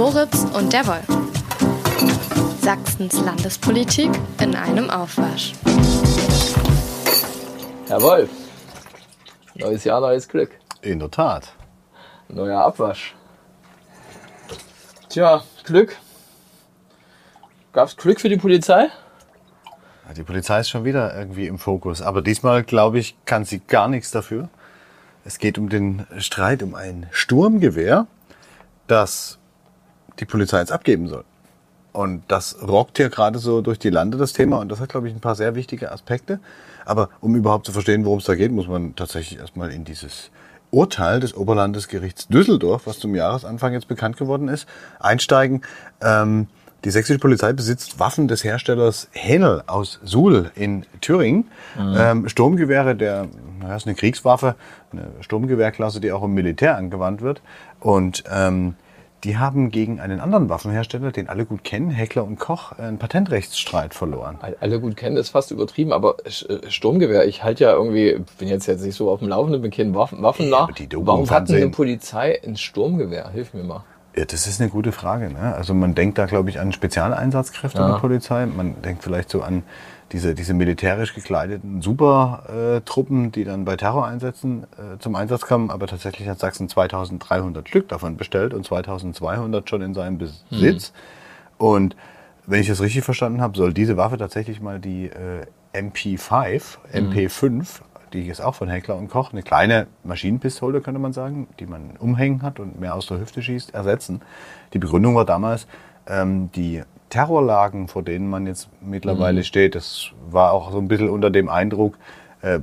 Moritz und der Wolf. Sachsens Landespolitik in einem Aufwasch. Herr Wolf, neues Jahr, neues Glück. In der Tat. Neuer Abwasch. Tja, Glück. Gab's Glück für die Polizei? Die Polizei ist schon wieder irgendwie im Fokus. Aber diesmal, glaube ich, kann sie gar nichts dafür. Es geht um den Streit um ein Sturmgewehr, das die Polizei jetzt abgeben soll. Und das rockt hier gerade so durch die Lande, das Thema. Und das hat, glaube ich, ein paar sehr wichtige Aspekte. Aber um überhaupt zu verstehen, worum es da geht, muss man tatsächlich erstmal in dieses Urteil des Oberlandesgerichts Düsseldorf, was zum Jahresanfang jetzt bekannt geworden ist, einsteigen. Ähm, die sächsische Polizei besitzt Waffen des Herstellers Henel aus Suhl in Thüringen. Mhm. Ähm, Sturmgewehre, der, naja, ist eine Kriegswaffe, eine Sturmgewehrklasse, die auch im Militär angewandt wird. Und ähm, die haben gegen einen anderen Waffenhersteller, den alle gut kennen, Heckler und Koch, einen Patentrechtsstreit verloren. Alle gut kennen ist fast übertrieben, aber äh, Sturmgewehr, ich halte ja irgendwie, bin jetzt jetzt nicht so auf dem Laufenden, bin kein Waffen, Waffen ja, Warum hat denn eine Polizei ein Sturmgewehr? Hilf mir mal. Ja, das ist eine gute Frage. Ne? Also man denkt da, glaube ich, an Spezialeinsatzkräfte ja. der Polizei. Man denkt vielleicht so an diese, diese militärisch gekleideten Supertruppen, die dann bei Terroreinsätzen äh, zum Einsatz kommen. Aber tatsächlich hat Sachsen 2300 Stück davon bestellt und 2200 schon in seinem Besitz. Mhm. Und wenn ich das richtig verstanden habe, soll diese Waffe tatsächlich mal die äh, MP5, MP5 die ist auch von Heckler und Koch, eine kleine Maschinenpistole, könnte man sagen, die man umhängen hat und mehr aus der Hüfte schießt, ersetzen. Die Begründung war damals, ähm, die Terrorlagen, vor denen man jetzt mittlerweile mhm. steht, das war auch so ein bisschen unter dem Eindruck, äh,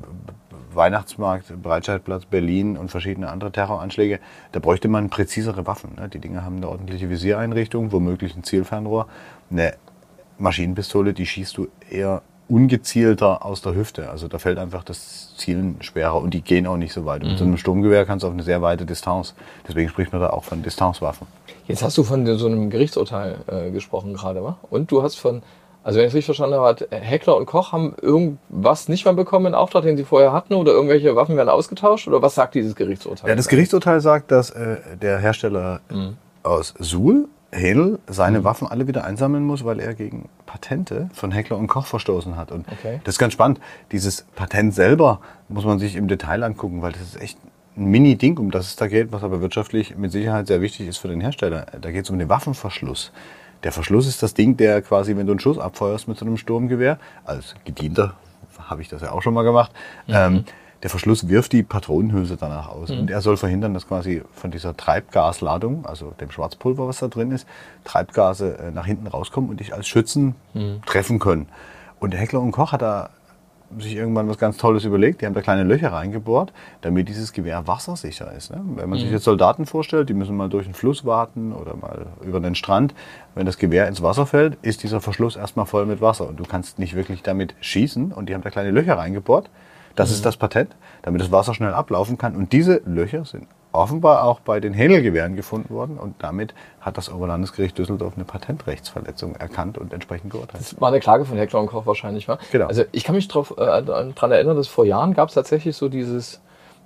Weihnachtsmarkt, Breitscheidplatz, Berlin und verschiedene andere Terroranschläge, da bräuchte man präzisere Waffen. Ne? Die Dinge haben eine ordentliche Visiereinrichtung, womöglich ein Zielfernrohr. Eine Maschinenpistole, die schießt du eher ungezielter aus der Hüfte. Also da fällt einfach das Zielen schwerer und die gehen auch nicht so weit. Und mit so einem mhm. Sturmgewehr kannst du auf eine sehr weite Distanz. Deswegen spricht man da auch von Distanzwaffen. Jetzt hast du von so einem Gerichtsurteil äh, gesprochen gerade, wa? Und du hast von, also wenn ich es richtig verstanden habe, hat Heckler und Koch haben irgendwas nicht mehr bekommen in Auftrag, den sie vorher hatten oder irgendwelche Waffen werden ausgetauscht oder was sagt dieses Gerichtsurteil? Ja, das Gerichtsurteil sagt, dass äh, der Hersteller mhm. aus Suhl Hähnel seine mhm. Waffen alle wieder einsammeln muss, weil er gegen Patente von Heckler und Koch verstoßen hat. Und okay. das ist ganz spannend. Dieses Patent selber muss man sich im Detail angucken, weil das ist echt ein Mini-Ding, um das es da geht, was aber wirtschaftlich mit Sicherheit sehr wichtig ist für den Hersteller. Da geht es um den Waffenverschluss. Der Verschluss ist das Ding, der quasi, wenn du einen Schuss abfeuerst mit so einem Sturmgewehr, als Gedienter habe ich das ja auch schon mal gemacht, mhm. ähm, der Verschluss wirft die Patronenhülse danach aus. Mhm. Und er soll verhindern, dass quasi von dieser Treibgasladung, also dem Schwarzpulver, was da drin ist, Treibgase äh, nach hinten rauskommen und dich als Schützen mhm. treffen können. Und der Heckler und Koch hat da sich irgendwann was ganz Tolles überlegt. Die haben da kleine Löcher reingebohrt, damit dieses Gewehr wassersicher ist. Ne? Wenn man mhm. sich jetzt Soldaten vorstellt, die müssen mal durch einen Fluss warten oder mal über den Strand. Wenn das Gewehr ins Wasser fällt, ist dieser Verschluss erstmal voll mit Wasser und du kannst nicht wirklich damit schießen. Und die haben da kleine Löcher reingebohrt das mhm. ist das Patent, damit das Wasser schnell ablaufen kann. Und diese Löcher sind offenbar auch bei den Händelgewehren gefunden worden und damit hat das Oberlandesgericht Düsseldorf eine Patentrechtsverletzung erkannt und entsprechend geurteilt. Das war eine Klage von Heckler und Koch wahrscheinlich, war? Genau. Also ich kann mich darauf äh, daran erinnern, dass vor Jahren gab es tatsächlich so dieses,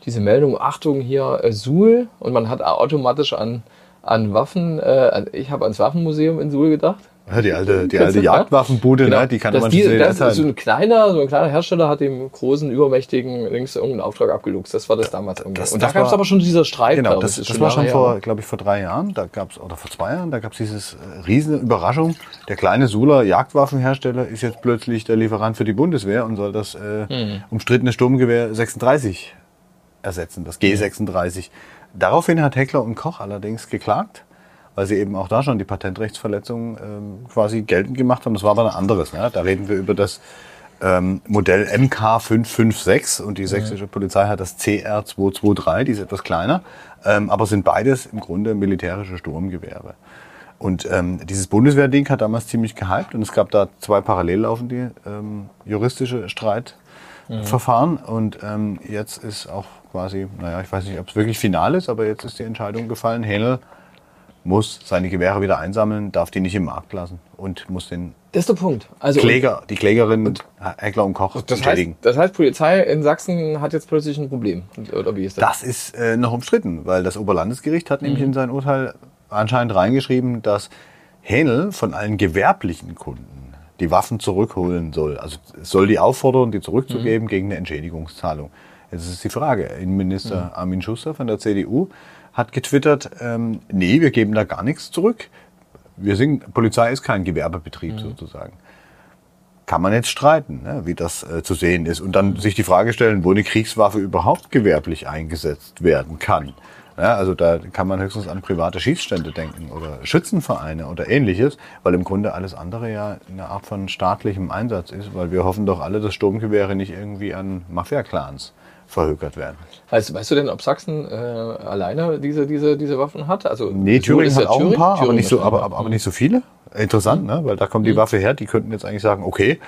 diese Meldung, Achtung hier, äh, Suhl und man hat automatisch an, an Waffen, äh, ich habe ans Waffenmuseum in Suhl gedacht ja, die alte, die alte Jagdwaffenbude, genau. ne, die kann man die, sehen. Das, so ein kleiner, so ein kleiner Hersteller hat dem großen, übermächtigen links irgendeinen Auftrag abgeluchst. Das war das damals irgendwie. Das, und da gab es aber schon dieser Streit. Genau, das, das, das war schon vor, glaube ich, vor drei Jahren. Da gab's oder vor zwei Jahren, da gab es dieses äh, riesige Überraschung. Der kleine Sula Jagdwaffenhersteller ist jetzt plötzlich der Lieferant für die Bundeswehr und soll das äh, hm. umstrittene Sturmgewehr 36 ersetzen, das G36. Daraufhin hat Heckler und Koch allerdings geklagt weil sie eben auch da schon die Patentrechtsverletzung ähm, quasi geltend gemacht haben. Das war aber ein anderes. Ne? Da reden wir über das ähm, Modell MK556 und die sächsische Polizei hat das CR223, die ist etwas kleiner, ähm, aber sind beides im Grunde militärische Sturmgewehre. Und ähm, dieses Bundeswehrding hat damals ziemlich gehypt und es gab da zwei parallel laufende ähm, juristische Streitverfahren mhm. und ähm, jetzt ist auch quasi, naja, ich weiß nicht, ob es wirklich final ist, aber jetzt ist die Entscheidung gefallen, Hähnel muss seine Gewehre wieder einsammeln, darf die nicht im Markt lassen und muss den das ist der Punkt. Also Kläger, die Klägerin und Heckler und Koch das heißt, das heißt, Polizei in Sachsen hat jetzt plötzlich ein Problem. Oder wie ist das? Das ist äh, noch umstritten, weil das Oberlandesgericht hat mhm. nämlich in sein Urteil anscheinend reingeschrieben, dass Hähnel von allen gewerblichen Kunden die Waffen zurückholen soll. Also soll die auffordern, die zurückzugeben mhm. gegen eine Entschädigungszahlung. Jetzt ist die Frage, Innenminister mhm. Armin Schuster von der CDU hat getwittert, ähm, nee, wir geben da gar nichts zurück. Wir sind, Polizei ist kein Gewerbebetrieb mhm. sozusagen. Kann man jetzt streiten, ne, wie das äh, zu sehen ist. Und dann sich die Frage stellen, wo eine Kriegswaffe überhaupt gewerblich eingesetzt werden kann. Ja, also da kann man höchstens an private Schießstände denken oder Schützenvereine oder ähnliches, weil im Grunde alles andere ja eine Art von staatlichem Einsatz ist, weil wir hoffen doch alle, dass Sturmgewehre nicht irgendwie an Mafia-Clans verhökert werden. Weißt, weißt du denn, ob Sachsen äh, alleine diese, diese, diese Waffen hat? Also, nee, Thüringen hat auch Thüringen? ein paar, aber nicht, so, aber, aber, nicht so viele. Interessant, ne? weil da kommt die mhm. Waffe her. Die könnten jetzt eigentlich sagen, okay,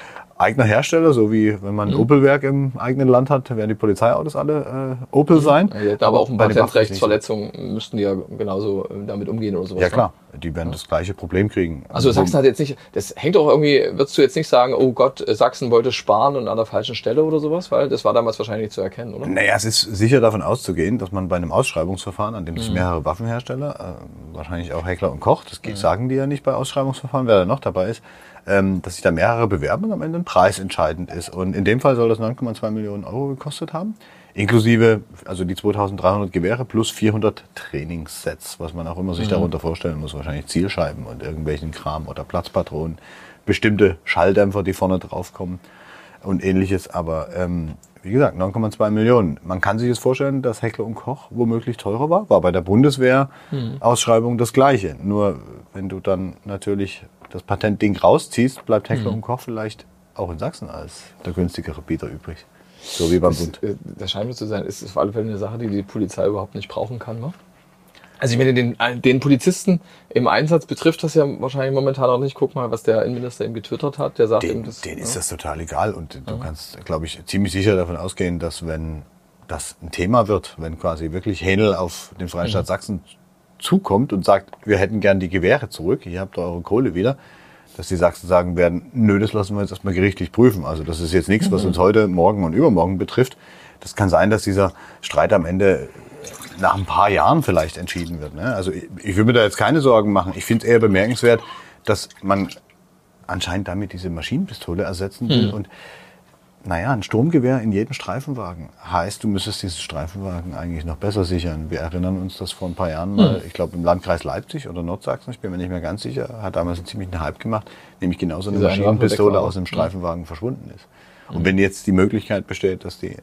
eigener Hersteller, so wie wenn man ein mhm. Opel-Werk im eigenen Land hat, werden die Polizeiautos alle äh, Opel sein. Ja, aber, aber auch ein Patentrechtsverletzung müssten die ja genauso äh, damit umgehen oder sowas. Ja ne? klar, die werden ja. das gleiche Problem kriegen. Also, also Sachsen hat jetzt nicht, das hängt auch irgendwie, würdest du jetzt nicht sagen, oh Gott, Sachsen wollte sparen und an der falschen Stelle oder sowas, weil das war damals wahrscheinlich nicht zu erkennen, oder? Naja, es ist sicher davon auszugehen, dass man bei einem Ausschreibungsverfahren, an dem sich mhm. mehrere Waffenhersteller, äh, wahrscheinlich auch Heckler und Koch, das mhm. sagen die ja nicht bei Ausschreibungsverfahren, wer da noch dabei ist, ähm, dass sich da mehrere bewerben und am Ende ein Preis entscheidend ist. Und in dem Fall soll das 9,2 Millionen Euro gekostet haben. Inklusive, also die 2300 Gewehre plus 400 Trainingssets, was man auch immer sich mhm. darunter vorstellen muss. Wahrscheinlich Zielscheiben und irgendwelchen Kram oder Platzpatronen, bestimmte Schalldämpfer, die vorne draufkommen und ähnliches. Aber ähm, wie gesagt, 9,2 Millionen. Man kann sich jetzt vorstellen, dass Heckler und Koch womöglich teurer war. War bei der Bundeswehr-Ausschreibung mhm. das Gleiche. Nur wenn du dann natürlich das Patentding rausziehst, bleibt Heckler mhm. und Koch vielleicht auch in Sachsen als der günstigere Bieter übrig. So wie beim das, Bund. Äh, das scheint mir zu sein, ist auf alle Fälle eine Sache, die die Polizei überhaupt nicht brauchen kann. Ne? Also ich meine, den, den Polizisten im Einsatz betrifft das ja wahrscheinlich momentan auch nicht. Guck mal, was der Innenminister eben getwittert hat. Der sagt den, eben, das, denen ja. ist das total egal. Und du ja. kannst, glaube ich, ziemlich sicher davon ausgehen, dass wenn das ein Thema wird, wenn quasi wirklich Hähnel auf den Freistaat mhm. Sachsen zukommt und sagt, wir hätten gern die Gewehre zurück, ihr habt eure Kohle wieder, dass die Sachsen sagen werden, nö, das lassen wir jetzt erstmal gerichtlich prüfen. Also das ist jetzt nichts, was mhm. uns heute, morgen und übermorgen betrifft. Das kann sein, dass dieser Streit am Ende nach ein paar Jahren vielleicht entschieden wird. Ne? Also ich, ich will mir da jetzt keine Sorgen machen. Ich finde es eher bemerkenswert, dass man anscheinend damit diese Maschinenpistole ersetzen will. Hm. Und naja, ein Sturmgewehr in jedem Streifenwagen heißt, du müsstest diesen Streifenwagen eigentlich noch besser sichern. Wir erinnern uns das vor ein paar Jahren mal, hm. ich glaube im Landkreis Leipzig oder Nordsachsen, ich bin mir nicht mehr ganz sicher, hat damals einen ziemlichen Hype gemacht, nämlich genauso eine Maschinenpistole aus dem Streifenwagen verschwunden ist. Und hm. wenn jetzt die Möglichkeit besteht, dass die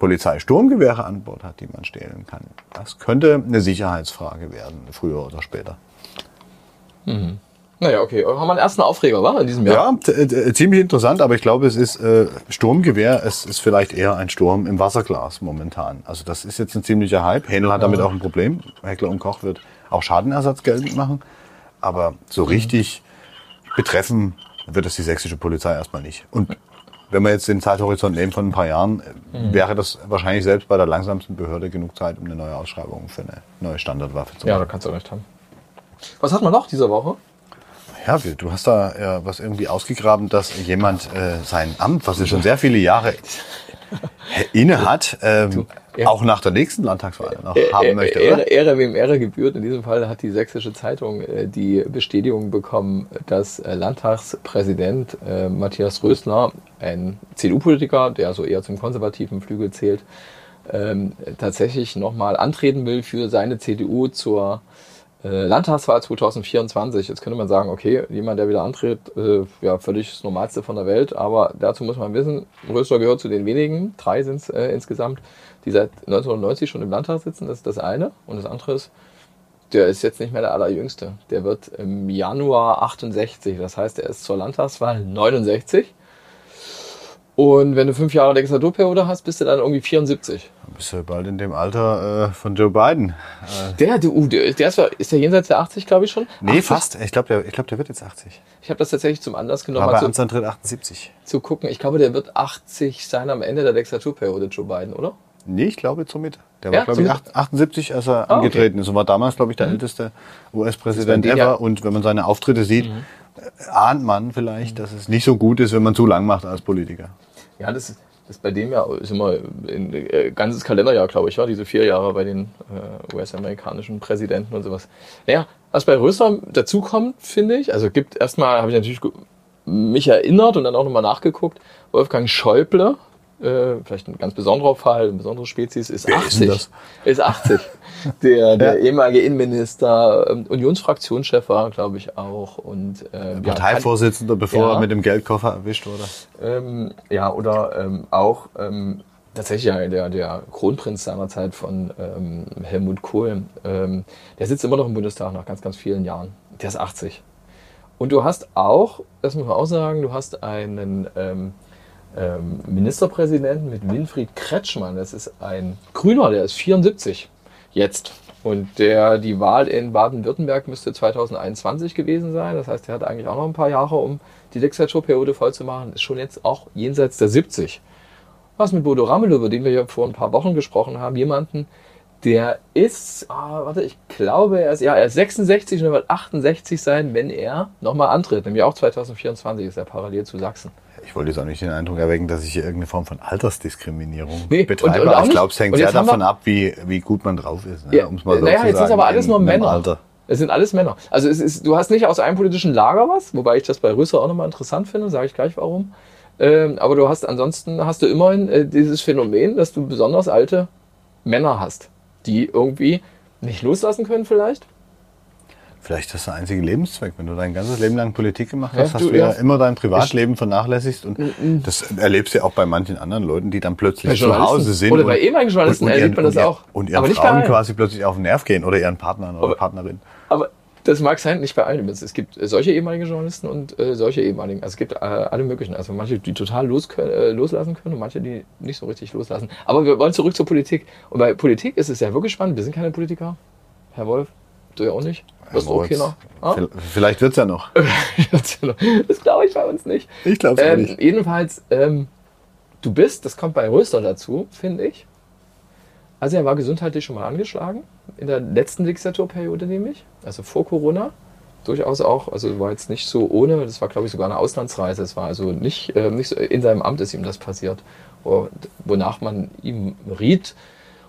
Polizei Sturmgewehre an Bord hat, die man stehlen kann. Das könnte eine Sicherheitsfrage werden, früher oder später. Mhm. Naja, okay. Haben wir einen ersten Aufreger, war in diesem Jahr? Ja, ziemlich interessant, aber ich glaube, es ist äh, Sturmgewehr, es ist vielleicht eher ein Sturm im Wasserglas momentan. Also das ist jetzt ein ziemlicher Hype. Händel hat damit auch ein Problem. Heckler und Koch wird auch Schadenersatz geltend machen. Aber so mhm. richtig betreffen wird es die sächsische Polizei erstmal nicht. Und wenn wir jetzt den Zeithorizont nehmen von ein paar Jahren, mhm. wäre das wahrscheinlich selbst bei der langsamsten Behörde genug Zeit, um eine neue Ausschreibung für eine neue Standardwaffe zu machen. Ja, da kannst du recht haben. Was hat man noch diese Woche? Ja, du hast da ja was irgendwie ausgegraben, dass jemand äh, sein Amt, was er schon sehr viele Jahre inne hat, ähm, ja. auch nach der nächsten Landtagswahl noch haben möchte. Ehre, Ehre, wem Ehre gebührt. In diesem Fall hat die Sächsische Zeitung äh, die Bestätigung bekommen, dass äh, Landtagspräsident äh, Matthias Rösler, ein CDU-Politiker, der so eher zum konservativen Flügel zählt, ähm, tatsächlich nochmal antreten will für seine CDU zur äh, Landtagswahl 2024. Jetzt könnte man sagen, okay, jemand, der wieder antritt, äh, ja, völlig das Normalste von der Welt. Aber dazu muss man wissen, Rösler gehört zu den wenigen, drei sind es äh, insgesamt, die seit 1990 schon im Landtag sitzen. Das ist das eine. Und das andere ist, der ist jetzt nicht mehr der allerjüngste. Der wird im Januar 68. Das heißt, er ist zur Landtagswahl 69. Und wenn du fünf Jahre Legislaturperiode hast, bist du dann irgendwie 74. Dann bist du bald in dem Alter äh, von Joe Biden. Äh. Der, der, uh, der, der ist, ist der jenseits der 80, glaube ich schon? Nee, 80? fast. Ich glaube, der, glaub, der wird jetzt 80. Ich habe das tatsächlich zum Anlass genommen. Aber Amtsantritt 78. Zu gucken. Ich glaube, der wird 80 sein am Ende der Legislaturperiode, Joe Biden, oder? Nee, ich glaube Mitte. Der war, ja, glaube ich, 78, als er ah, angetreten okay. ist und war damals, glaube ich, der mhm. älteste US-Präsident ever. Ja. Und wenn man seine Auftritte sieht, mhm. ahnt man vielleicht, dass es nicht so gut ist, wenn man zu lang macht als Politiker. Ja, das ist, bei dem ja ist immer ein äh, ganzes Kalenderjahr, glaube ich, war diese vier Jahre bei den äh, US-amerikanischen Präsidenten und sowas. Naja, was bei Röster dazukommt, finde ich, also gibt erstmal, habe ich natürlich mich erinnert und dann auch nochmal nachgeguckt, Wolfgang Schäuble, äh, vielleicht ein ganz besonderer Fall, eine besondere Spezies, ist Wer 80. Ist, ist 80. der, der ja. ehemalige Innenminister, ähm, Unionsfraktionschef war, glaube ich, auch. Und, äh, Parteivorsitzender, bevor ja. er mit dem Geldkoffer erwischt wurde. Ähm, ja, oder ähm, auch ähm, tatsächlich ja, der, der Kronprinz seinerzeit von ähm, Helmut Kohl. Ähm, der sitzt immer noch im Bundestag nach ganz, ganz vielen Jahren. Der ist 80. Und du hast auch, das muss man auch sagen, du hast einen ähm, ähm, Ministerpräsidenten mit Winfried Kretschmann. Das ist ein Grüner, der ist 74 jetzt. Und der, die Wahl in Baden-Württemberg müsste 2021 gewesen sein. Das heißt, er hat eigentlich auch noch ein paar Jahre, um die Legislaturperiode voll zu machen. Ist schon jetzt auch jenseits der 70. Was mit Bodo Ramelow, über den wir ja vor ein paar Wochen gesprochen haben, jemanden, der ist, oh, warte, ich glaube, er ist, ja, er ist 66 und er wird 68 sein, wenn er nochmal antritt. Nämlich auch 2024 ist er parallel zu Sachsen. Ich wollte jetzt auch nicht den Eindruck erwecken, dass ich hier irgendeine Form von Altersdiskriminierung nee, betreibe. Und, und ich glaube, es hängt sehr davon ab, wie, wie gut man drauf ist. Ne? Ja, um's mal so naja, jetzt sagen, ist aber alles nur Männer. Alter. Es sind alles Männer. Also es ist, du hast nicht aus einem politischen Lager was, wobei ich das bei Rüsser auch nochmal interessant finde, sage ich gleich warum. Ähm, aber du hast ansonsten hast du immerhin äh, dieses Phänomen, dass du besonders alte Männer hast, die irgendwie nicht loslassen können vielleicht Vielleicht ist das der einzige Lebenszweck. Wenn du dein ganzes Leben lang Politik gemacht hast, ja, hast du, ja, immer dein Privatleben vernachlässigt. Und mm, mm. das erlebst du ja auch bei manchen anderen Leuten, die dann plötzlich zu Hause sind. Oder bei ehemaligen Journalisten erlebt man das auch. Und ihren Frauen quasi plötzlich auf den Nerv gehen oder ihren Partnern oder aber, Partnerin. Aber das mag sein, nicht bei allen. Es gibt solche ehemaligen Journalisten und äh, solche ehemaligen. Also es gibt äh, alle möglichen. Also manche, die total los können, äh, loslassen können und manche, die nicht so richtig loslassen. Aber wir wollen zurück zur Politik. Und bei Politik ist es ja wirklich spannend. Wir sind keine Politiker, Herr Wolf. Du ja auch nicht. Das auch keiner. Ah? Vielleicht wird es ja noch. das glaube ich bei uns nicht. Ich glaube es ähm, nicht. Jedenfalls, ähm, du bist, das kommt bei Röster dazu, finde ich. Also er war gesundheitlich schon mal angeschlagen. In der letzten Legislaturperiode nämlich. Also vor Corona. Durchaus auch, also war jetzt nicht so ohne, das war glaube ich sogar eine Auslandsreise. Es war also nicht, äh, nicht so, in seinem Amt ist ihm das passiert. Wonach man ihm riet,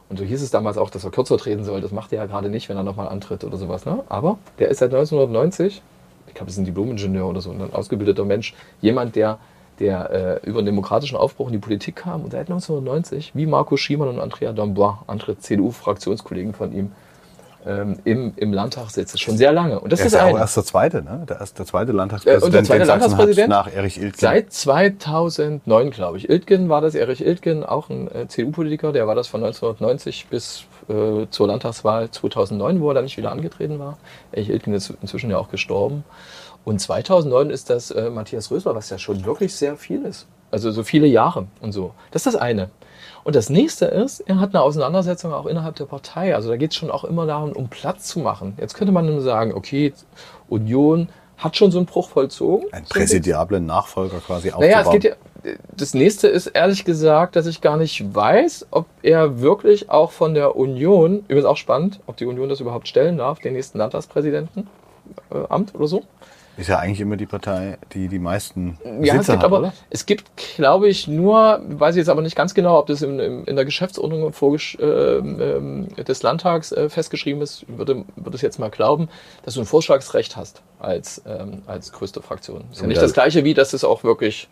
und so hieß es damals auch, dass er kürzer treten soll. Das macht er ja gerade nicht, wenn er nochmal antritt oder sowas. Ne? Aber der ist seit 1990, ich glaube, das ist ein Diplomingenieur oder so, ein ausgebildeter Mensch, jemand, der, der äh, über den demokratischen Aufbruch in die Politik kam und seit 1990, wie Marco Schiemann und Andrea Dambois, andere CDU-Fraktionskollegen von ihm, ähm, im, im Landtag sitzt. Schon sehr lange. Und das er ist, ist auch erst der zweite, ne? Der, erst der zweite Landtagspräsident, äh, und der zweite Landtagspräsident nach Erich Iltgen. Seit 2009, glaube ich. Iltgen war das, Erich Iltgen, auch ein äh, CDU-Politiker, der war das von 1990 bis äh, zur Landtagswahl 2009, wo er dann nicht wieder angetreten war. Erich Iltgen ist inzwischen ja auch gestorben. Und 2009 ist das äh, Matthias Rösler, was ja schon wirklich sehr viel ist. Also so viele Jahre und so. Das ist das eine. Und das nächste ist, er hat eine Auseinandersetzung auch innerhalb der Partei. Also da geht es schon auch immer darum, um Platz zu machen. Jetzt könnte man nur sagen, okay, Union hat schon so einen Bruch vollzogen. Ein präsidiablen Nachfolger quasi aufzubauen. Naja, es geht ja, das nächste ist ehrlich gesagt, dass ich gar nicht weiß, ob er wirklich auch von der Union, übrigens auch spannend, ob die Union das überhaupt stellen darf, den nächsten Landtagspräsidentenamt äh, oder so. Ist ja eigentlich immer die Partei, die die meisten ja, Sitze es gibt hat, aber, oder? Es gibt, glaube ich, nur, weiß ich jetzt aber nicht ganz genau, ob das in, in der Geschäftsordnung äh, des Landtags äh, festgeschrieben ist. Würde, würde es jetzt mal glauben, dass du ein Vorschlagsrecht hast als, ähm, als größte Fraktion. Ist ja nicht das Gleiche wie, dass es auch wirklich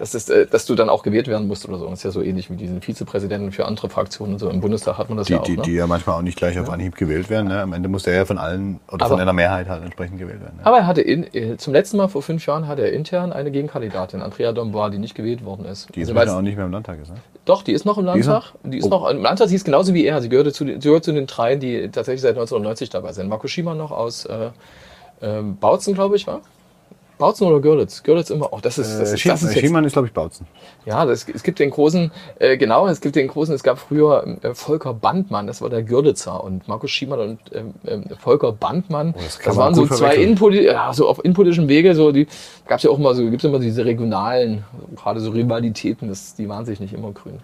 dass, es, äh, dass du dann auch gewählt werden musst oder so. Das ist ja so ähnlich wie diesen Vizepräsidenten für andere Fraktionen und so. Im Bundestag hat man das die, ja auch. Die, ne? die ja manchmal auch nicht gleich auf Anhieb gewählt werden. Ne? Am Ende muss der ja von allen oder aber, von einer Mehrheit halt entsprechend gewählt werden. Ne? Aber er hatte in, äh, zum letzten Mal vor fünf Jahren hatte er intern eine Gegenkandidatin, Andrea Dombois, die nicht gewählt worden ist. Die ist also, auch nicht mehr im Landtag ist, ne? Doch, die ist noch im Landtag. Die ist, die ist oh. noch im Landtag. Sie ist genauso wie er. Sie gehörte zu, gehört zu den dreien, die tatsächlich seit 1990 dabei sind. Marco Schiemann noch aus äh, äh, Bautzen, glaube ich, war. Bautzen oder Görlitz? Görlitz immer. Oh, das ist, das ist, das ist Schiemann ist, glaube ich, Bautzen. Ja, das, es gibt den großen, äh, genau, es gibt den großen, es gab früher äh, Volker Bandmann, das war der Görlitzer und Markus Schiemann und ähm, äh, Volker Bandmann. Oh, das, das waren so zwei innenpoli ja, so auf innenpolitischen Wege, so die gab es ja auch immer so, gibt es immer diese regionalen, gerade so Rivalitäten, das, die waren sich nicht immer grün.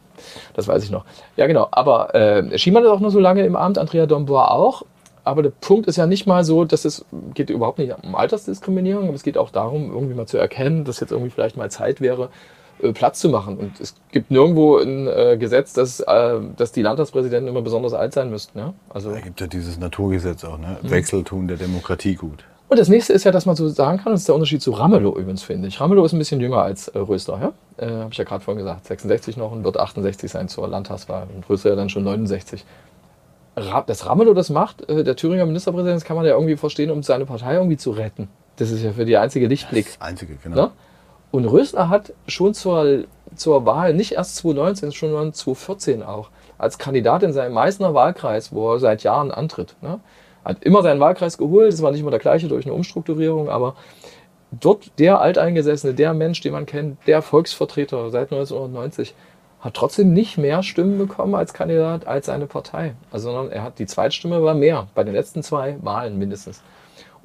Das weiß ich noch. Ja, genau. Aber äh, Schiemann ist auch nur so lange im Amt, Andrea Dombois auch. Aber der Punkt ist ja nicht mal so, dass es geht überhaupt nicht um Altersdiskriminierung, aber es geht auch darum, irgendwie mal zu erkennen, dass jetzt irgendwie vielleicht mal Zeit wäre, äh, Platz zu machen. Und es gibt nirgendwo ein äh, Gesetz, dass, äh, dass die Landtagspräsidenten immer besonders alt sein müssten. Ja? Also, da gibt ja dieses Naturgesetz auch, ne? Mhm. Wechsel tun der Demokratie gut. Und das nächste ist ja, dass man so sagen kann, das ist der Unterschied zu Ramelow übrigens, finde ich. Ramelow ist ein bisschen jünger als äh, Rösler, ja? Äh, Habe ich ja gerade vorhin gesagt. 66 noch und wird 68 sein zur Landtagswahl. Und Rösler ja dann schon 69. Dass Ramelow das macht, äh, der Thüringer Ministerpräsident, das kann man ja irgendwie verstehen, um seine Partei irgendwie zu retten. Das ist ja für die einzige Lichtblick. Das einzige, genau. Ne? Und Rösler hat schon zur, zur Wahl, nicht erst 2019, schon 2014 auch, als Kandidat in seinem Meißner Wahlkreis, wo er seit Jahren antritt, ne? hat immer seinen Wahlkreis geholt. Es war nicht immer der gleiche durch eine Umstrukturierung, aber dort der Alteingesessene, der Mensch, den man kennt, der Volksvertreter seit 1990, hat trotzdem nicht mehr Stimmen bekommen als Kandidat als seine Partei. Also, sondern er hat die Zweitstimme war mehr bei den letzten zwei Wahlen mindestens.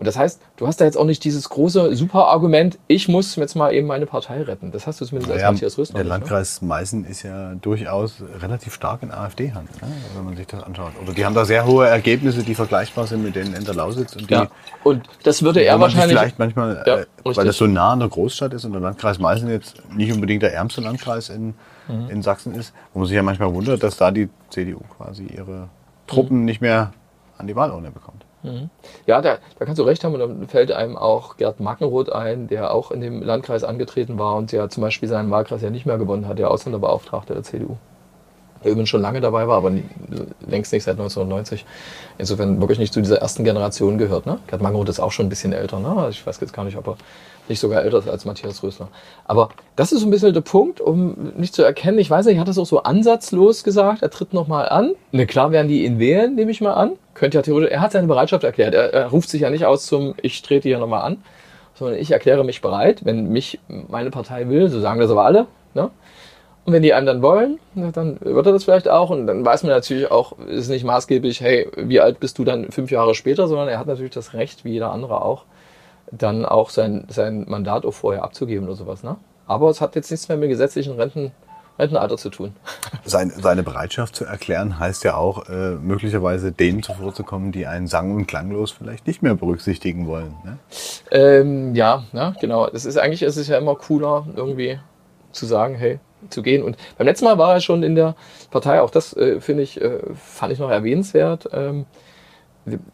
Und das heißt, du hast da jetzt auch nicht dieses große Super-Argument, ich muss jetzt mal eben meine Partei retten. Das hast du zumindest naja, als Matthias Rösler. Der nicht, ne? Landkreis ne? Meißen ist ja durchaus relativ stark in AfD-Hand, ne? wenn man sich das anschaut. Oder die haben da sehr hohe Ergebnisse, die vergleichbar sind mit denen in der Lausitz. Und, die, ja. und das würde er wahrscheinlich... Vielleicht manchmal, ja, äh, weil das so nah an der Großstadt ist und der Landkreis Meißen jetzt nicht unbedingt der ärmste Landkreis in, mhm. in Sachsen ist, wo man sich ja manchmal wundert, dass da die CDU quasi ihre Truppen mhm. nicht mehr an die Wahlurne bekommt. Mhm. Ja, da, da kannst du recht haben. Und dann fällt einem auch Gerd Mackenroth ein, der auch in dem Landkreis angetreten war und der zum Beispiel seinen Wahlkreis ja nicht mehr gewonnen hat, der Ausländerbeauftragte der CDU. Der übrigens schon lange dabei war, aber längst nicht seit 1990. Insofern wirklich nicht zu dieser ersten Generation gehört. Ne? Gerd Mackenroth ist auch schon ein bisschen älter. Ne? Ich weiß jetzt gar nicht, ob er nicht sogar älter als Matthias Rösler. Aber das ist so ein bisschen der Punkt, um nicht zu erkennen. Ich weiß nicht, hat das auch so ansatzlos gesagt. Er tritt nochmal an. Ne, klar werden die ihn wählen, nehme ich mal an. Könnte ja theoretisch, er hat seine Bereitschaft erklärt. Er, er ruft sich ja nicht aus zum, ich trete hier nochmal an, sondern ich erkläre mich bereit, wenn mich meine Partei will, so sagen das aber alle. Ne? Und wenn die einen dann wollen, dann wird er das vielleicht auch. Und dann weiß man natürlich auch, ist nicht maßgeblich, hey, wie alt bist du dann fünf Jahre später, sondern er hat natürlich das Recht, wie jeder andere auch, dann auch sein, sein Mandat auch vorher abzugeben oder sowas. Ne? Aber es hat jetzt nichts mehr mit gesetzlichen Renten, Rentenalter zu tun. Sein, seine Bereitschaft zu erklären heißt ja auch, äh, möglicherweise denen zuvorzukommen, die einen sang- und klanglos vielleicht nicht mehr berücksichtigen wollen. Ne? Ähm, ja, ja, genau. Es ist eigentlich es ist ja immer cooler, irgendwie zu sagen, hey, zu gehen. Und beim letzten Mal war er schon in der Partei, auch das äh, finde ich, äh, fand ich noch erwähnenswert. Ähm,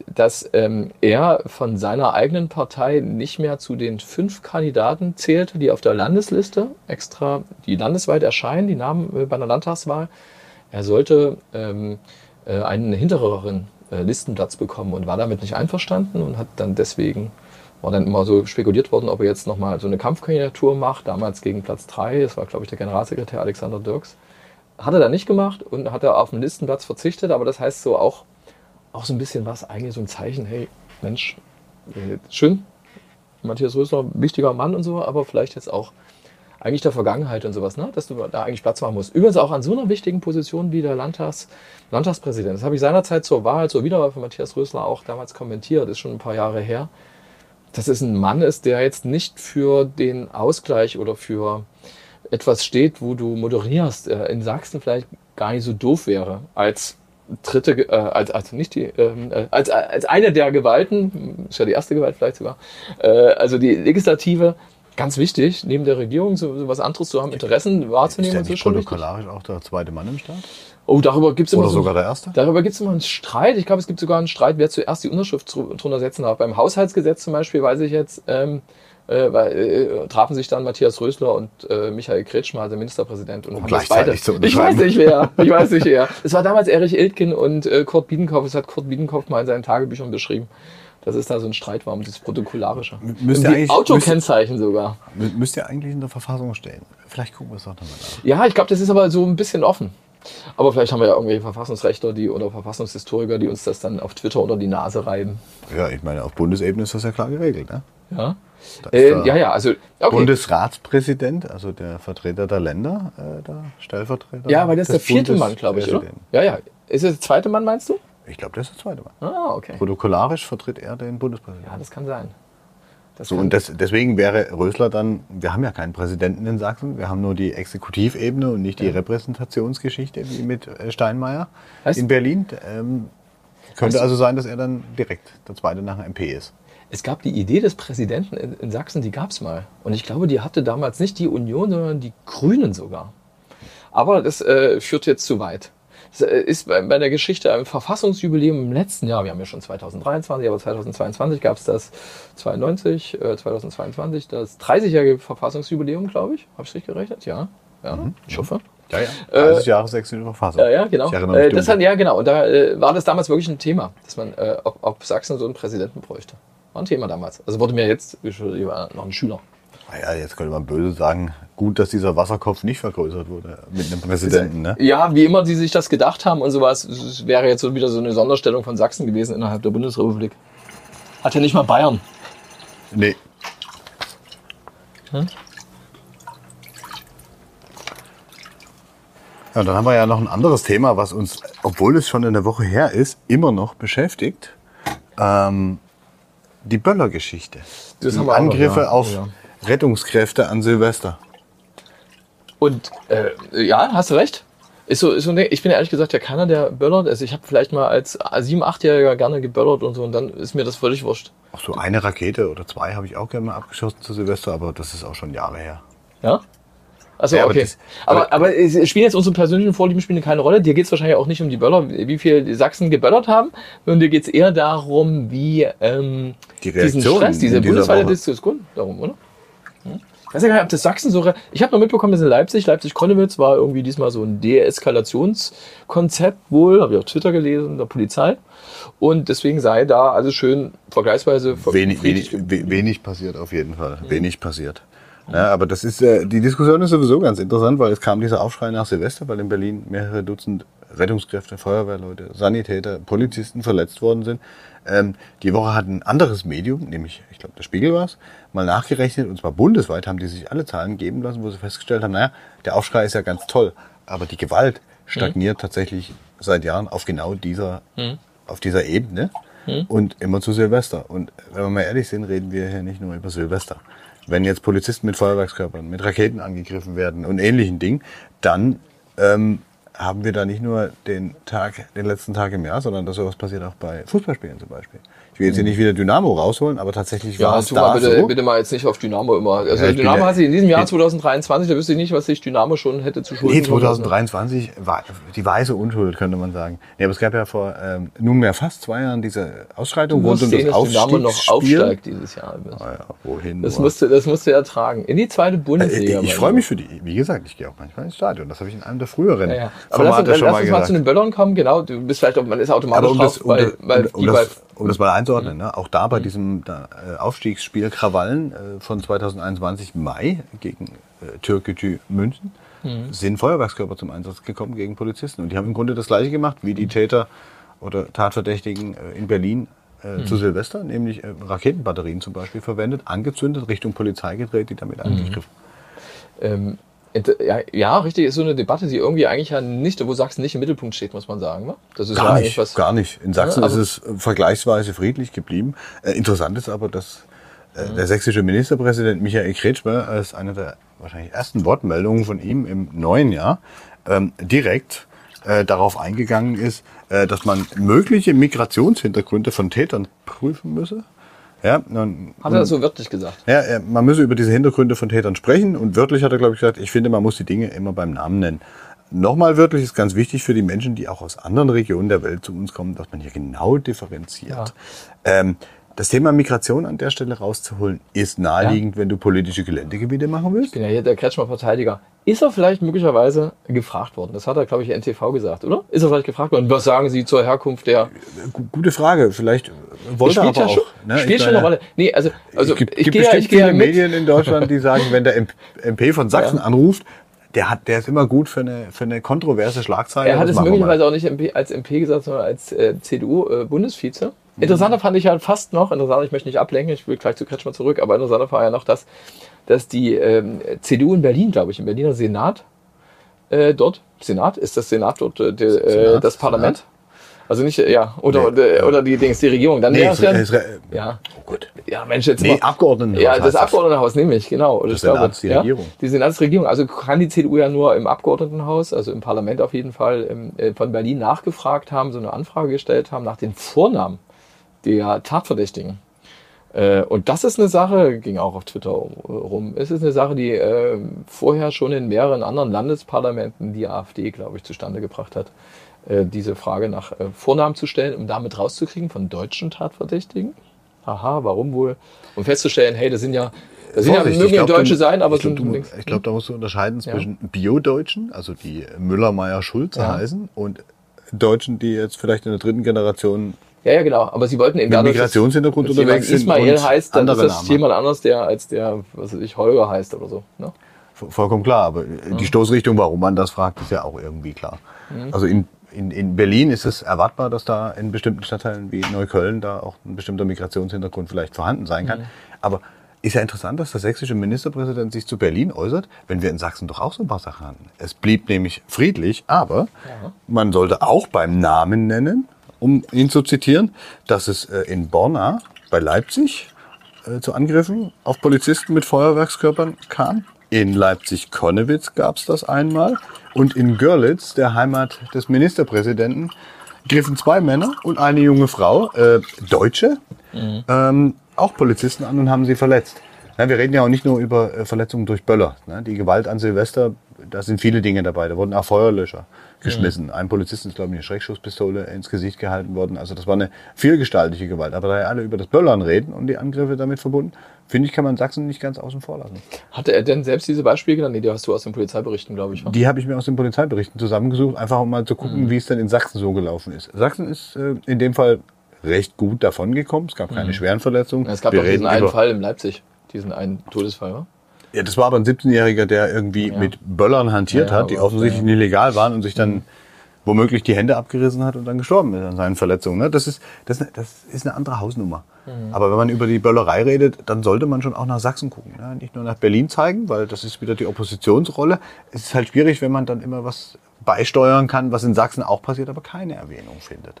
dass ähm, er von seiner eigenen Partei nicht mehr zu den fünf Kandidaten zählte, die auf der Landesliste extra, die landesweit erscheinen, die Namen äh, bei einer Landtagswahl. Er sollte ähm, äh, einen hintereren äh, Listenplatz bekommen und war damit nicht einverstanden und hat dann deswegen, war dann immer so spekuliert worden, ob er jetzt nochmal so eine Kampfkandidatur macht, damals gegen Platz drei. das war glaube ich der Generalsekretär Alexander Dirks. Hat er dann nicht gemacht und hat er auf den Listenplatz verzichtet, aber das heißt so auch, auch so ein bisschen was, eigentlich so ein Zeichen, hey, Mensch, äh, schön, Matthias Rösler, wichtiger Mann und so, aber vielleicht jetzt auch eigentlich der Vergangenheit und sowas, ne? dass du da eigentlich Platz machen musst. Übrigens auch an so einer wichtigen Position wie der Landtags, Landtagspräsident. Das habe ich seinerzeit zur Wahl, zur Wiederwahl von Matthias Rösler auch damals kommentiert, ist schon ein paar Jahre her. Dass es ein Mann ist, der jetzt nicht für den Ausgleich oder für etwas steht, wo du moderierst, äh, in Sachsen vielleicht gar nicht so doof wäre, als dritte, äh, als, also nicht die, ähm, äh, als, als eine der Gewalten, ist ja die erste Gewalt vielleicht sogar, äh, also die Legislative, ganz wichtig, neben der Regierung so, so was anderes zu haben, Interessen wahrzunehmen ist und so schon protokollarisch auch der zweite Mann im Staat? Oh, darüber gibt es immer. Oder sogar der erste? Darüber gibt es immer einen Streit. Ich glaube, es gibt sogar einen Streit, wer zuerst die Unterschrift drunter setzen darf. Beim Haushaltsgesetz zum Beispiel weiß ich jetzt, ähm, äh, weil, äh, trafen sich dann Matthias Rösler und äh, Michael Kretschmer, also Ministerpräsident, und, und haben das beide. Ich weiß nicht wer. Ich weiß nicht wer. Es war damals Erich Iltgen und äh, Kurt Biedenkopf. Das hat Kurt Biedenkopf mal in seinen Tagebüchern beschrieben. Das ist da so ein Streit war um das Protokollarische. Müsst ihr eigentlich, Autokennzeichen sogar. Müsst ihr eigentlich in der Verfassung stehen. Vielleicht gucken wir es doch nochmal nach. Ja, ich glaube, das ist aber so ein bisschen offen. Aber vielleicht haben wir ja irgendwelche Verfassungsrechtler die, oder Verfassungshistoriker, die uns das dann auf Twitter unter die Nase reiben. Ja, ich meine, auf Bundesebene ist das ja klar geregelt. Ne? Ja. Äh, ja, ja, also okay. Bundesratspräsident, also der Vertreter der Länder, äh, der Stellvertreter. Ja, weil das ist der vierte Mann, glaube ich, oder? Ja, ja. Ist es der zweite Mann, meinst du? Ich glaube, das ist der zweite Mann. Ah, okay. Protokollarisch vertritt er den Bundespräsidenten. Ja, das kann sein. Das so, kann und das, deswegen wäre Rösler dann, wir haben ja keinen Präsidenten in Sachsen, wir haben nur die Exekutivebene und nicht die Repräsentationsgeschichte wie mit äh, Steinmeier heißt, in Berlin. Ähm, könnte also sein, dass er dann direkt der zweite nach dem MP ist. Es gab die Idee des Präsidenten in, in Sachsen, die gab es mal. Und ich glaube, die hatte damals nicht die Union, sondern die Grünen sogar. Aber das äh, führt jetzt zu weit. Das äh, ist bei, bei der Geschichte ein Verfassungsjubiläum im letzten Jahr. Wir haben ja schon 2023, aber 2022 gab es das 92, äh, 2022 das 30-jährige Verfassungsjubiläum, glaube ich. Habe ich richtig gerechnet? Ja. Ja, mhm. ich hoffe. Ja, ja. 30 äh, Jahre sächsische Verfassung. Ja, ja, genau. Äh, das hat, ja, genau. Und da äh, war das damals wirklich ein Thema, dass man, äh, ob, ob Sachsen so einen Präsidenten bräuchte. War ein Thema damals. Also wurde mir jetzt, ich war noch ein Schüler. Naja, jetzt könnte man böse sagen, gut, dass dieser Wasserkopf nicht vergrößert wurde mit einem Präsidenten. Ne? Ja, wie immer die sich das gedacht haben und sowas. Es wäre jetzt wieder so eine Sonderstellung von Sachsen gewesen innerhalb der Bundesrepublik. Hat ja nicht mal Bayern. Nee. Hm? Ja, dann haben wir ja noch ein anderes Thema, was uns, obwohl es schon eine Woche her ist, immer noch beschäftigt. Ähm, die Böller-Geschichte. Die Angriffe noch, ja. auf ja. Rettungskräfte an Silvester. Und äh, ja, hast du recht. Ist so, ist so, ich bin ehrlich gesagt ja keiner, der böllert. Also ich habe vielleicht mal als 7-, 8-Jähriger gerne geböllert und so und dann ist mir das völlig wurscht. Auch so eine Rakete oder zwei habe ich auch gerne mal abgeschossen zu Silvester, aber das ist auch schon Jahre her. Ja? Achso, ja, okay. Aber, das, aber, aber, es spielen jetzt unsere persönlichen Vorlieben spielen keine Rolle. Dir geht es wahrscheinlich auch nicht um die Böller, wie viel die Sachsen geböllert haben, sondern dir geht es eher darum, wie ähm, die diesen Stress, diese bundesweite Diskussion, darum, oder? Hm? Ich weiß ja gar nicht, ob das Sachsen so. Ich habe noch mitbekommen, dass in Leipzig, Leipzig-Konnewitz war irgendwie diesmal so ein Deeskalationskonzept wohl, habe ich auf Twitter gelesen, der Polizei. Und deswegen sei da alles schön vergleichsweise wenig, wenig, wenig passiert auf jeden Fall. Mhm. Wenig passiert. Ja, aber das ist, äh, die Diskussion ist sowieso ganz interessant, weil es kam dieser Aufschrei nach Silvester, weil in Berlin mehrere Dutzend Rettungskräfte, Feuerwehrleute, Sanitäter, Polizisten verletzt worden sind. Ähm, die Woche hat ein anderes Medium, nämlich, ich glaube, der Spiegel war es, mal nachgerechnet, und zwar bundesweit haben die sich alle Zahlen geben lassen, wo sie festgestellt haben, naja, der Aufschrei ist ja ganz toll, aber die Gewalt stagniert mhm. tatsächlich seit Jahren auf genau dieser, mhm. auf dieser Ebene mhm. und immer zu Silvester. Und wenn wir mal ehrlich sind, reden wir hier nicht nur über Silvester wenn jetzt Polizisten mit Feuerwerkskörpern, mit Raketen angegriffen werden und ähnlichen Dingen, dann ähm, haben wir da nicht nur den Tag, den letzten Tag im Jahr, sondern dass sowas passiert auch bei Fußballspielen zum Beispiel. Ich will jetzt hier mhm. nicht wieder Dynamo rausholen, aber tatsächlich ja, war es da mal bitte, so. bitte mal jetzt nicht auf Dynamo immer. Also ja, Dynamo hat sich in diesem Jahr 2023, da wüsste ich nicht, was sich Dynamo schon hätte zu schulden. Nee, 2023 war die weiße Unschuld, könnte man sagen. Nee, aber es gab ja vor ähm, nunmehr fast zwei Jahren diese Ausschreitung rund um das dass Dynamo noch aufsteigt dieses Jahr. Ah ja, wohin? Das musste, das musste er tragen. In die zweite Bundesliga. Äh, ich freue mich für die. Wie gesagt, ich gehe auch manchmal ins Stadion. Das habe ich in einem der früheren ja, ja. Aber Formate lass, schon lass mal uns mal zu den Böllern kommen. Genau, du bist vielleicht, man ist automatisch um drauf, weil, weil um, das, um das mal einzuordnen, ne? auch da bei mhm. diesem äh, Aufstiegsspiel Krawallen äh, von 2021 Mai gegen äh, Türkgücü München mhm. sind Feuerwerkskörper zum Einsatz gekommen gegen Polizisten. Und die haben im Grunde das Gleiche gemacht wie die mhm. Täter oder Tatverdächtigen äh, in Berlin äh, mhm. zu Silvester, nämlich äh, Raketenbatterien zum Beispiel verwendet, angezündet, Richtung Polizei gedreht, die damit mhm. angegriffen. Ähm, ja, ja, richtig, ist so eine Debatte, die irgendwie eigentlich ja nicht, wo Sachsen nicht im Mittelpunkt steht, muss man sagen. Ne? Das ist gar ja nicht, was, gar nicht. In Sachsen ja, ist es vergleichsweise friedlich geblieben. Äh, interessant ist aber, dass äh, der sächsische Ministerpräsident Michael Kretschmer als eine der wahrscheinlich ersten Wortmeldungen von ihm im neuen Jahr ähm, direkt äh, darauf eingegangen ist, äh, dass man mögliche Migrationshintergründe von Tätern prüfen müsse ja, nun, hat er das so wörtlich gesagt? Ja, man müsse über diese Hintergründe von Tätern sprechen und wörtlich hat er, glaube ich, gesagt, ich finde, man muss die Dinge immer beim Namen nennen. Nochmal wörtlich ist ganz wichtig für die Menschen, die auch aus anderen Regionen der Welt zu uns kommen, dass man hier genau differenziert. Ja. Ähm, das Thema Migration an der Stelle rauszuholen, ist naheliegend, ja. wenn du politische Geländegebiete machen willst. Ich bin ja hier der Kretschmer-Verteidiger. Ist er vielleicht möglicherweise gefragt worden? Das hat er, glaube ich, NTV gesagt, oder? Ist er vielleicht gefragt worden? Was sagen Sie zur Herkunft der... Gute Frage. Vielleicht wollte er aber ja auch. Schon, ne? Spielt schon eine Rolle. Nee, also, also es gibt, ich gehe ja, ich gehe ja mit. Medien in Deutschland, die sagen, wenn der MP von Sachsen ja. anruft, der hat, der ist immer gut für eine, für eine kontroverse Schlagzeile. Er hat es möglicherweise auch nicht als MP gesagt, sondern als äh, CDU-Bundesvize. Äh, Interessanter fand ich ja fast noch, interessant, ich möchte nicht ablenken, ich will gleich zu Kretschmer zurück, aber interessanter war ja noch das, dass die ähm, CDU in Berlin, glaube ich, im Berliner Senat, äh, dort, Senat, ist das Senat dort äh, de, äh, Senat, das Parlament? Senat? Also nicht, ja, oder, nee, oder die Dings, die Regierung. Dann nee, wäre es ja, ist, ja. Oh gut. Ja, Mensch, jetzt nee, Abgeordnetenhaus. Ja, das Abgeordnetenhaus nehme ich, genau. Das Senats, die Regierung. Ja, die Senatsregierung. Also kann die CDU ja nur im Abgeordnetenhaus, also im Parlament auf jeden Fall, im, äh, von Berlin nachgefragt haben, so eine Anfrage gestellt haben nach den Vornamen der Tatverdächtigen. Äh, und das ist eine Sache, ging auch auf Twitter rum, es ist eine Sache, die äh, vorher schon in mehreren anderen Landesparlamenten die AfD, glaube ich, zustande gebracht hat, äh, diese Frage nach äh, Vornamen zu stellen, um damit rauszukriegen von deutschen Tatverdächtigen. Aha, warum wohl? Um festzustellen, hey, das sind ja das sind ja, mögen ja Deutsche sein, aber ich glaube, glaub, da musst du unterscheiden zwischen ja. Bio-Deutschen, also die Müller, Meyer, Schulze ja. heißen, und Deutschen, die jetzt vielleicht in der dritten Generation ja, ja, genau. Aber sie wollten eben dadurch, Migrationshintergrund dass, dass Ismail heißt, dann ist das Namen. jemand anders, der als der, was weiß ich, Holger heißt oder so. Ne? Vollkommen klar. Aber die Stoßrichtung, warum man das fragt, ist ja auch irgendwie klar. Mhm. Also in, in, in Berlin ist es erwartbar, dass da in bestimmten Stadtteilen wie Neukölln da auch ein bestimmter Migrationshintergrund vielleicht vorhanden sein kann. Mhm. Aber ist ja interessant, dass der sächsische Ministerpräsident sich zu Berlin äußert, wenn wir in Sachsen doch auch so ein paar Sachen hatten. Es blieb nämlich friedlich, aber ja. man sollte auch beim Namen nennen, um ihn zu zitieren, dass es äh, in Borna bei Leipzig äh, zu Angriffen auf Polizisten mit Feuerwerkskörpern kam. In Leipzig-Konnewitz gab es das einmal. Und in Görlitz, der Heimat des Ministerpräsidenten, griffen zwei Männer und eine junge Frau, äh, Deutsche, mhm. ähm, auch Polizisten an und haben sie verletzt. Ja, wir reden ja auch nicht nur über äh, Verletzungen durch Böller. Ne? Die Gewalt an Silvester, da sind viele Dinge dabei. Da wurden auch Feuerlöscher geschmissen. Mhm. Ein Polizist ist, glaube ich, eine Schreckschusspistole ins Gesicht gehalten worden. Also das war eine vielgestaltige Gewalt. Aber da ja alle über das Böllern reden und die Angriffe damit verbunden, finde ich, kann man Sachsen nicht ganz außen vor lassen. Hatte er denn selbst diese Beispiele genannt? Nee, die hast du aus den Polizeiberichten, glaube ich. Wa? Die habe ich mir aus den Polizeiberichten zusammengesucht, einfach um mal zu gucken, mhm. wie es denn in Sachsen so gelaufen ist. Sachsen ist äh, in dem Fall recht gut davongekommen. Es gab keine mhm. schweren Verletzungen. Es gab Wir auch diesen einen Fall in Leipzig, diesen einen Todesfall, oder? Ja, das war aber ein 17-Jähriger, der irgendwie ja. mit Böllern hantiert ja, hat, die offensichtlich ja. illegal waren und sich dann mhm. womöglich die Hände abgerissen hat und dann gestorben ist an seinen Verletzungen. Ne? Das, ist, das, das ist eine andere Hausnummer. Mhm. Aber wenn man über die Böllerei redet, dann sollte man schon auch nach Sachsen gucken. Ne? Nicht nur nach Berlin zeigen, weil das ist wieder die Oppositionsrolle. Es ist halt schwierig, wenn man dann immer was beisteuern kann, was in Sachsen auch passiert, aber keine Erwähnung findet.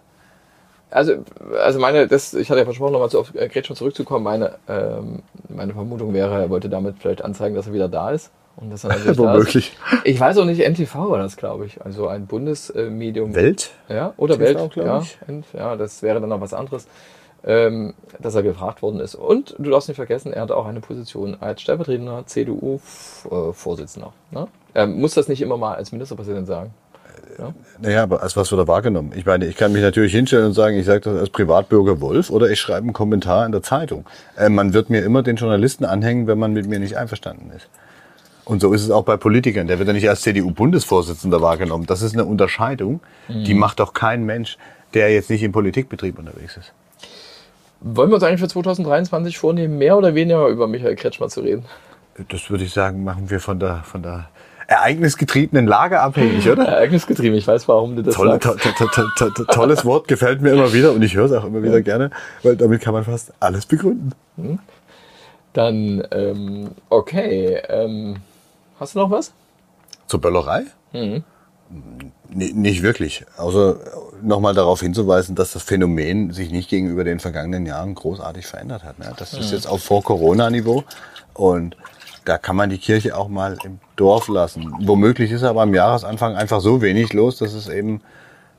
Also, also meine, das, ich hatte ja versprochen, nochmal auf Gretchen zurückzukommen. Meine, ähm, meine Vermutung wäre, er wollte damit vielleicht anzeigen, dass er wieder da ist. Und dass er natürlich Womöglich. Da ist. Ich weiß auch nicht, NTV war das, glaube ich. Also ein Bundesmedium. Welt? Ja, oder TV, Welt, ja, ich. ja. Das wäre dann noch was anderes. Ähm, dass er gefragt worden ist. Und du darfst nicht vergessen, er hat auch eine Position als stellvertretender CDU-Vorsitzender. Ne? Er muss das nicht immer mal als Ministerpräsident sagen. Ja? Naja, aber als was wird er wahrgenommen? Ich meine, ich kann mich natürlich hinstellen und sagen, ich sage das als Privatbürger Wolf oder ich schreibe einen Kommentar in der Zeitung. Äh, man wird mir immer den Journalisten anhängen, wenn man mit mir nicht einverstanden ist. Und so ist es auch bei Politikern. Der wird ja nicht als CDU-Bundesvorsitzender wahrgenommen. Das ist eine Unterscheidung, mhm. die macht doch kein Mensch, der jetzt nicht im Politikbetrieb unterwegs ist. Wollen wir uns eigentlich für 2023 vornehmen, mehr oder weniger über Michael Kretschmer zu reden? Das würde ich sagen, machen wir von der, von der ereignisgetriebenen Lage abhängig, oder? Ereignisgetrieben, ich weiß, warum du das Tolle, to, to, to, tolles Wort, gefällt mir immer wieder und ich höre es auch immer wieder gerne, weil damit kann man fast alles begründen. Hm. Dann, ähm, okay, ähm, hast du noch was? Zur Böllerei? Mhm. nicht wirklich. Außer nochmal darauf hinzuweisen, dass das Phänomen sich nicht gegenüber den vergangenen Jahren großartig verändert hat. Ne? Das ist jetzt auf Vor-Corona-Niveau und da kann man die Kirche auch mal im Dorf lassen. Womöglich ist aber am Jahresanfang einfach so wenig los, dass es eben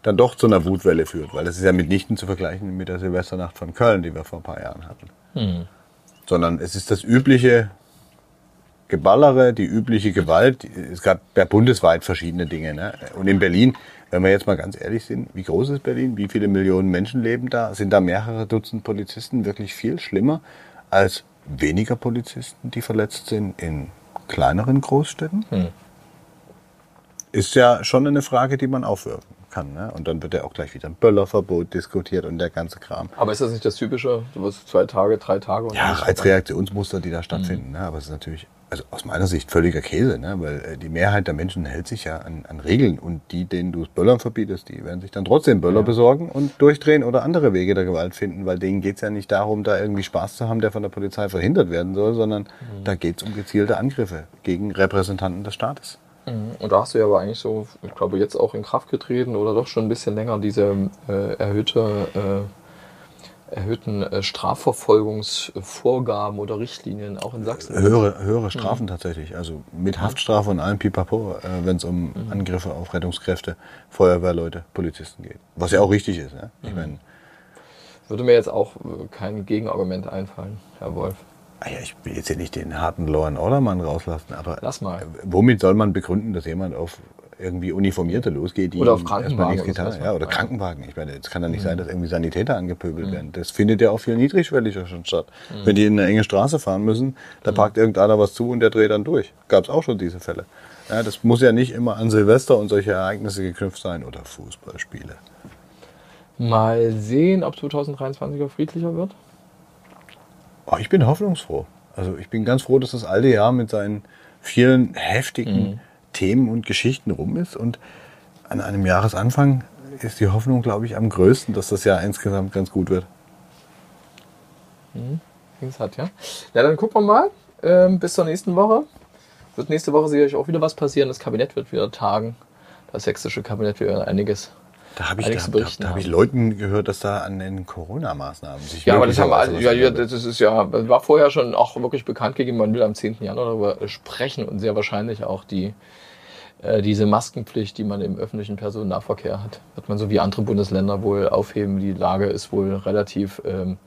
dann doch zu einer Wutwelle führt, weil das ist ja mitnichten zu vergleichen mit der Silvesternacht von Köln, die wir vor ein paar Jahren hatten. Hm. Sondern es ist das übliche Geballere, die übliche Gewalt. Es gab ja bundesweit verschiedene Dinge. Ne? Und in Berlin, wenn wir jetzt mal ganz ehrlich sind, wie groß ist Berlin? Wie viele Millionen Menschen leben da? Sind da mehrere Dutzend Polizisten wirklich viel schlimmer als weniger Polizisten, die verletzt sind in kleineren Großstädten? Hm. Ist ja schon eine Frage, die man aufwerfen kann. Ne? Und dann wird ja auch gleich wieder ein Böllerverbot diskutiert und der ganze Kram. Aber ist das nicht das Typische? Du wirst zwei Tage, drei Tage? Und ja, Reizreaktionsmuster, die da stattfinden. Mhm. Ne? Aber es ist natürlich also aus meiner Sicht völliger Käse, ne? weil äh, die Mehrheit der Menschen hält sich ja an, an Regeln und die, denen du es Böllern verbietest, die werden sich dann trotzdem Böller ja. besorgen und durchdrehen oder andere Wege der Gewalt finden, weil denen geht's ja nicht darum, da irgendwie Spaß zu haben, der von der Polizei verhindert werden soll, sondern mhm. da geht's um gezielte Angriffe gegen Repräsentanten des Staates. Mhm. Und da hast du ja aber eigentlich so, ich glaube, jetzt auch in Kraft getreten oder doch schon ein bisschen länger diese äh, erhöhte äh, erhöhten äh, Strafverfolgungsvorgaben oder Richtlinien auch in Sachsen? Höhere, höhere Strafen mhm. tatsächlich. Also mit Haftstrafe und allem Pipapo, äh, wenn es um mhm. Angriffe auf Rettungskräfte, Feuerwehrleute, Polizisten geht. Was ja auch richtig ist. Ne? Ich mhm. meine, Würde mir jetzt auch äh, kein Gegenargument einfallen, Herr Wolf. Ah ja, ich will jetzt hier nicht den harten Lauren Ordermann rauslassen, aber Lass mal. womit soll man begründen, dass jemand auf irgendwie Uniformierte losgeht, die oder auf Krankenwagen nichts getan ja, oder. Krankenwagen. Ich meine, es kann ja nicht mhm. sein, dass irgendwie Sanitäter angepöbelt mhm. werden. Das findet ja auch viel niedrigschwelliger schon statt. Mhm. Wenn die in eine enge Straße fahren müssen, da mhm. parkt irgendeiner was zu und der dreht dann durch. Gab es auch schon diese Fälle. Ja, das muss ja nicht immer an Silvester und solche Ereignisse geknüpft sein oder Fußballspiele. Mal sehen, ob 2023 friedlicher wird. Oh, ich bin hoffnungsfroh. Also ich bin ganz froh, dass das alte Jahr mit seinen vielen heftigen mhm. Themen und Geschichten rum ist. Und an einem Jahresanfang ist die Hoffnung, glaube ich, am größten, dass das Jahr insgesamt ganz gut wird. Mhm. Hat ja. Ja, dann gucken wir mal. Ähm, bis zur nächsten Woche. Wird nächste Woche sicherlich auch wieder was passieren. Das Kabinett wird wieder tagen. Das sächsische Kabinett wird einiges da habe ich, da, da, da hab ich Leuten gehört, dass da an den Corona-Maßnahmen sich Ja, aber das haben alle, ja, ja, das ist ja, war vorher schon auch wirklich bekannt gegeben, man will am 10. Januar darüber sprechen und sehr wahrscheinlich auch die, äh, diese Maskenpflicht, die man im öffentlichen Personennahverkehr hat, wird man so wie andere Bundesländer wohl aufheben. Die Lage ist wohl relativ ähm,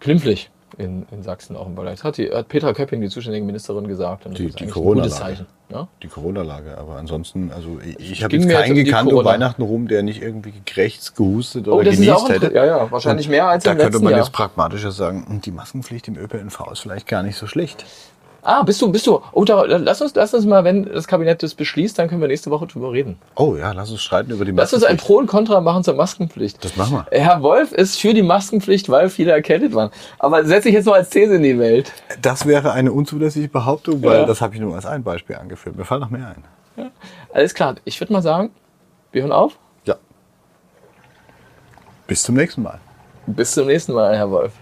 glimpflich in, in Sachsen auch im Bereich. Das hat, die, hat Petra Köpping, die zuständige Ministerin, gesagt. Und die, die Corona-Lage. Ja? Die Corona-Lage. Aber ansonsten, also ich, ich habe jetzt keinen jetzt gekannt um Weihnachten rum, der nicht irgendwie gekrächzt, gehustet oh, oder das genießt hätte. Ja, ja, wahrscheinlich und mehr als im Da könnte man Jahr. jetzt pragmatischer sagen, die Maskenpflicht im ÖPNV ist vielleicht gar nicht so schlecht. Ah, bist du, bist du. Oh, da, lass uns, lass uns mal, wenn das Kabinett das beschließt, dann können wir nächste Woche drüber reden. Oh ja, lass uns streiten über die Maskenpflicht. Lass uns ein Pro und Contra machen zur Maskenpflicht. Das machen wir. Herr Wolf ist für die Maskenpflicht, weil viele erkältet waren. Aber setze ich jetzt noch als These in die Welt. Das wäre eine unzulässige Behauptung, weil ja. das habe ich nur als ein Beispiel angeführt. Mir fallen noch mehr ein. Ja. Alles klar. Ich würde mal sagen, wir hören auf. Ja. Bis zum nächsten Mal. Bis zum nächsten Mal, Herr Wolf.